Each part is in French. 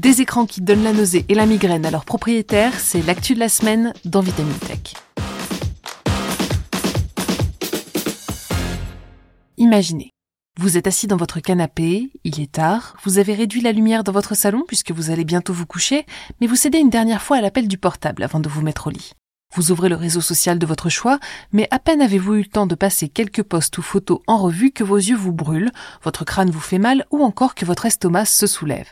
Des écrans qui donnent la nausée et la migraine à leurs propriétaires, c'est l'actu de la semaine dans Vitamine Tech. Imaginez, vous êtes assis dans votre canapé, il est tard, vous avez réduit la lumière dans votre salon puisque vous allez bientôt vous coucher, mais vous cédez une dernière fois à l'appel du portable avant de vous mettre au lit. Vous ouvrez le réseau social de votre choix, mais à peine avez-vous eu le temps de passer quelques posts ou photos en revue que vos yeux vous brûlent, votre crâne vous fait mal ou encore que votre estomac se soulève.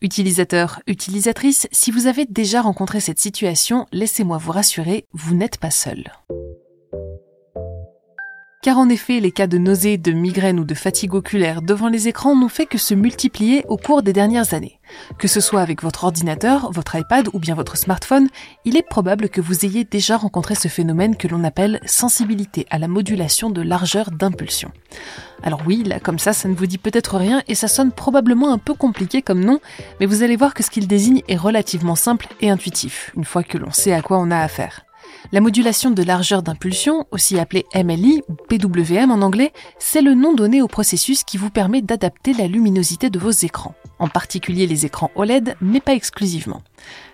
Utilisateur, utilisatrice, si vous avez déjà rencontré cette situation, laissez-moi vous rassurer, vous n'êtes pas seul. Car en effet, les cas de nausées, de migraine ou de fatigue oculaire devant les écrans n'ont fait que se multiplier au cours des dernières années. Que ce soit avec votre ordinateur, votre iPad ou bien votre smartphone, il est probable que vous ayez déjà rencontré ce phénomène que l'on appelle sensibilité à la modulation de largeur d'impulsion. Alors oui, là comme ça, ça ne vous dit peut-être rien et ça sonne probablement un peu compliqué comme nom, mais vous allez voir que ce qu'il désigne est relativement simple et intuitif, une fois que l'on sait à quoi on a affaire. La modulation de largeur d'impulsion, aussi appelée MLI ou PWM en anglais, c'est le nom donné au processus qui vous permet d'adapter la luminosité de vos écrans, en particulier les écrans OLED, mais pas exclusivement.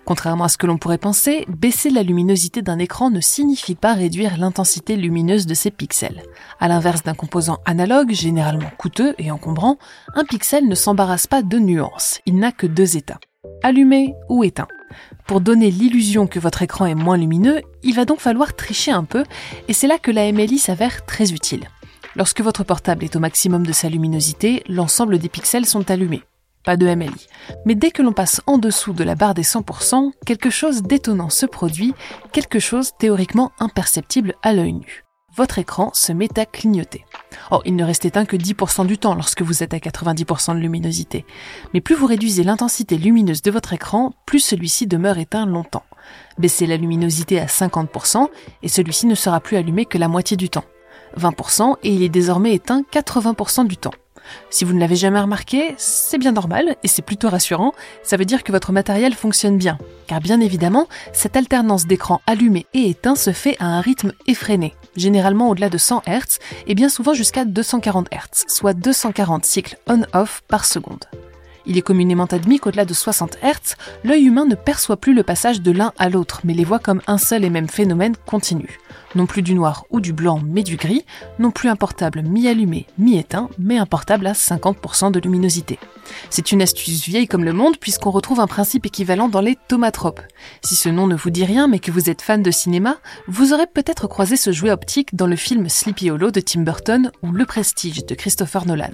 Contrairement à ce que l'on pourrait penser, baisser la luminosité d'un écran ne signifie pas réduire l'intensité lumineuse de ses pixels. À l'inverse d'un composant analogue, généralement coûteux et encombrant, un pixel ne s'embarrasse pas de nuances, il n'a que deux états. Allumé ou éteint. Pour donner l'illusion que votre écran est moins lumineux, il va donc falloir tricher un peu, et c'est là que la MLI s'avère très utile. Lorsque votre portable est au maximum de sa luminosité, l'ensemble des pixels sont allumés. Pas de MLI. Mais dès que l'on passe en dessous de la barre des 100%, quelque chose d'étonnant se produit, quelque chose théoriquement imperceptible à l'œil nu votre écran se met à clignoter. Or, il ne reste éteint que 10% du temps lorsque vous êtes à 90% de luminosité. Mais plus vous réduisez l'intensité lumineuse de votre écran, plus celui-ci demeure éteint longtemps. Baissez la luminosité à 50% et celui-ci ne sera plus allumé que la moitié du temps. 20% et il est désormais éteint 80% du temps. Si vous ne l'avez jamais remarqué, c'est bien normal et c'est plutôt rassurant, ça veut dire que votre matériel fonctionne bien. Car bien évidemment, cette alternance d'écran allumé et éteint se fait à un rythme effréné, généralement au-delà de 100 Hz et bien souvent jusqu'à 240 Hz, soit 240 cycles on-off par seconde. Il est communément admis qu'au-delà de 60 Hz, l'œil humain ne perçoit plus le passage de l'un à l'autre, mais les voit comme un seul et même phénomène continu non plus du noir ou du blanc mais du gris, non plus un portable mi-allumé, mi-éteint, mais un portable à 50% de luminosité. C'est une astuce vieille comme le monde puisqu'on retrouve un principe équivalent dans les tomatropes. Si ce nom ne vous dit rien mais que vous êtes fan de cinéma, vous aurez peut-être croisé ce jouet optique dans le film Sleepy Hollow de Tim Burton ou Le Prestige de Christopher Nolan.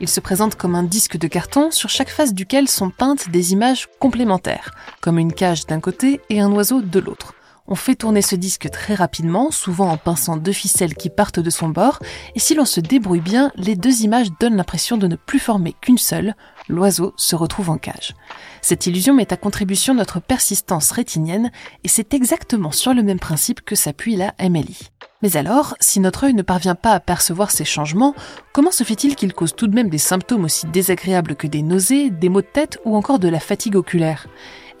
Il se présente comme un disque de carton sur chaque face duquel sont peintes des images complémentaires, comme une cage d'un côté et un oiseau de l'autre. On fait tourner ce disque très rapidement, souvent en pinçant deux ficelles qui partent de son bord, et si l'on se débrouille bien, les deux images donnent l'impression de ne plus former qu'une seule, l'oiseau se retrouve en cage. Cette illusion met à contribution notre persistance rétinienne, et c'est exactement sur le même principe que s'appuie la MLI. Mais alors, si notre œil ne parvient pas à percevoir ces changements, comment se fait-il qu'ils causent tout de même des symptômes aussi désagréables que des nausées, des maux de tête ou encore de la fatigue oculaire?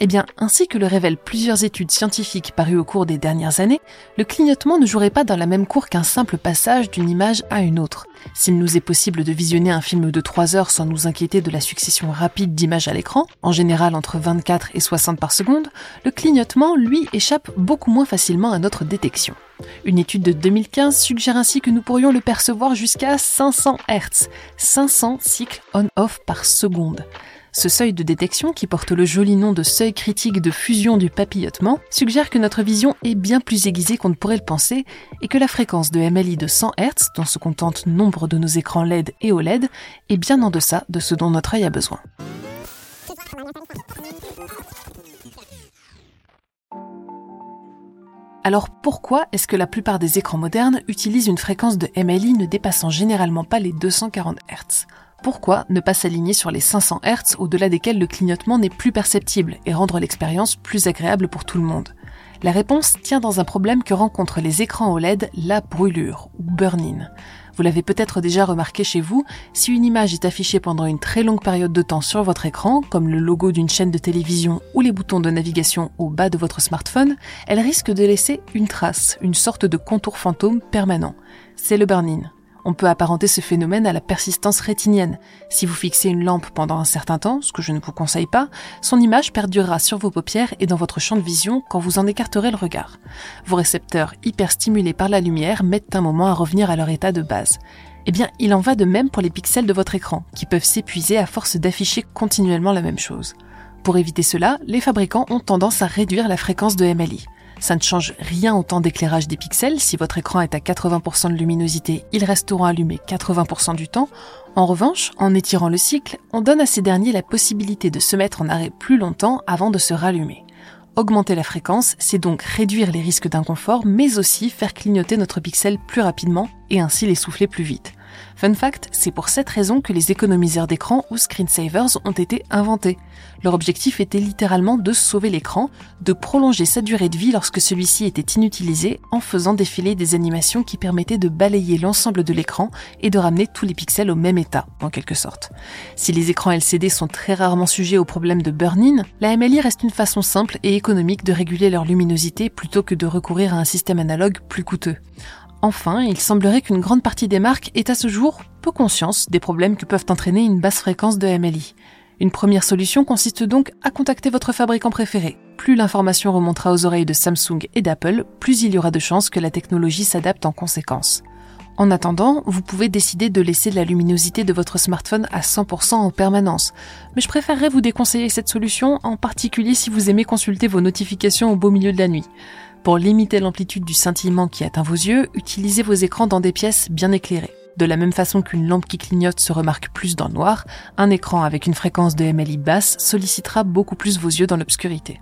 Eh bien, ainsi que le révèlent plusieurs études scientifiques parues au cours des dernières années, le clignotement ne jouerait pas dans la même cour qu'un simple passage d'une image à une autre. S'il nous est possible de visionner un film de 3 heures sans nous inquiéter de la succession rapide d'images à l'écran, en général entre 24 et 60 par seconde, le clignotement, lui, échappe beaucoup moins facilement à notre détection. Une étude de 2015 suggère ainsi que nous pourrions le percevoir jusqu'à 500 Hz, 500 cycles on-off par seconde. Ce seuil de détection, qui porte le joli nom de seuil critique de fusion du papillotement, suggère que notre vision est bien plus aiguisée qu'on ne pourrait le penser et que la fréquence de MLI de 100 Hz, dont se contentent nombre de nos écrans LED et OLED, est bien en deçà de ce dont notre œil a besoin. Alors pourquoi est-ce que la plupart des écrans modernes utilisent une fréquence de MLI ne dépassant généralement pas les 240 Hz pourquoi ne pas s'aligner sur les 500 Hz au-delà desquels le clignotement n'est plus perceptible et rendre l'expérience plus agréable pour tout le monde? La réponse tient dans un problème que rencontrent les écrans OLED, la brûlure ou burn-in. Vous l'avez peut-être déjà remarqué chez vous, si une image est affichée pendant une très longue période de temps sur votre écran, comme le logo d'une chaîne de télévision ou les boutons de navigation au bas de votre smartphone, elle risque de laisser une trace, une sorte de contour fantôme permanent. C'est le burn-in. On peut apparenter ce phénomène à la persistance rétinienne. Si vous fixez une lampe pendant un certain temps, ce que je ne vous conseille pas, son image perdurera sur vos paupières et dans votre champ de vision quand vous en écarterez le regard. Vos récepteurs hyperstimulés par la lumière mettent un moment à revenir à leur état de base. Eh bien, il en va de même pour les pixels de votre écran, qui peuvent s'épuiser à force d'afficher continuellement la même chose. Pour éviter cela, les fabricants ont tendance à réduire la fréquence de MLI. Ça ne change rien au temps d'éclairage des pixels. Si votre écran est à 80% de luminosité, ils resteront allumés 80% du temps. En revanche, en étirant le cycle, on donne à ces derniers la possibilité de se mettre en arrêt plus longtemps avant de se rallumer. Augmenter la fréquence, c'est donc réduire les risques d'inconfort, mais aussi faire clignoter notre pixel plus rapidement et ainsi les souffler plus vite. Fun fact, c'est pour cette raison que les économiseurs d'écran ou screensavers ont été inventés. Leur objectif était littéralement de sauver l'écran, de prolonger sa durée de vie lorsque celui-ci était inutilisé en faisant défiler des animations qui permettaient de balayer l'ensemble de l'écran et de ramener tous les pixels au même état, en quelque sorte. Si les écrans LCD sont très rarement sujets au problème de burn-in, la MLI reste une façon simple et économique de réguler leur luminosité plutôt que de recourir à un système analogue plus coûteux. Enfin, il semblerait qu'une grande partie des marques ait à ce jour peu conscience des problèmes que peuvent entraîner une basse fréquence de MLI. Une première solution consiste donc à contacter votre fabricant préféré. Plus l'information remontera aux oreilles de Samsung et d'Apple, plus il y aura de chances que la technologie s'adapte en conséquence. En attendant, vous pouvez décider de laisser la luminosité de votre smartphone à 100% en permanence. Mais je préférerais vous déconseiller cette solution, en particulier si vous aimez consulter vos notifications au beau milieu de la nuit. Pour limiter l'amplitude du scintillement qui atteint vos yeux, utilisez vos écrans dans des pièces bien éclairées. De la même façon qu'une lampe qui clignote se remarque plus dans le noir, un écran avec une fréquence de MLI basse sollicitera beaucoup plus vos yeux dans l'obscurité.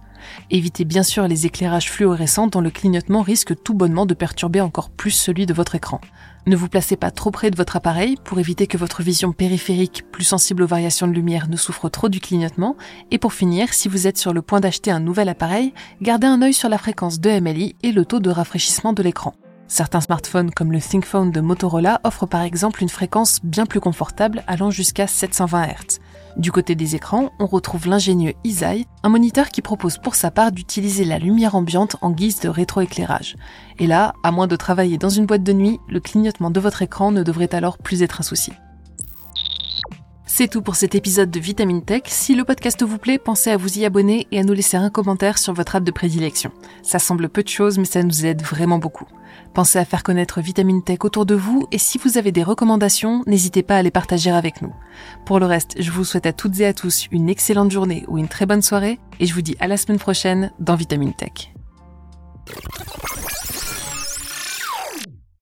Évitez bien sûr les éclairages fluorescents dont le clignotement risque tout bonnement de perturber encore plus celui de votre écran. Ne vous placez pas trop près de votre appareil pour éviter que votre vision périphérique, plus sensible aux variations de lumière, ne souffre trop du clignotement. Et pour finir, si vous êtes sur le point d'acheter un nouvel appareil, gardez un œil sur la fréquence de MLI et le taux de rafraîchissement de l'écran. Certains smartphones comme le ThinkPhone de Motorola offrent par exemple une fréquence bien plus confortable allant jusqu'à 720 Hz. Du côté des écrans, on retrouve l'ingénieux Isai, un moniteur qui propose pour sa part d'utiliser la lumière ambiante en guise de rétroéclairage. Et là, à moins de travailler dans une boîte de nuit, le clignotement de votre écran ne devrait alors plus être un souci. C'est tout pour cet épisode de Vitamine Tech. Si le podcast vous plaît, pensez à vous y abonner et à nous laisser un commentaire sur votre app de prédilection. Ça semble peu de choses, mais ça nous aide vraiment beaucoup. Pensez à faire connaître Vitamine Tech autour de vous et si vous avez des recommandations, n'hésitez pas à les partager avec nous. Pour le reste, je vous souhaite à toutes et à tous une excellente journée ou une très bonne soirée et je vous dis à la semaine prochaine dans Vitamine Tech.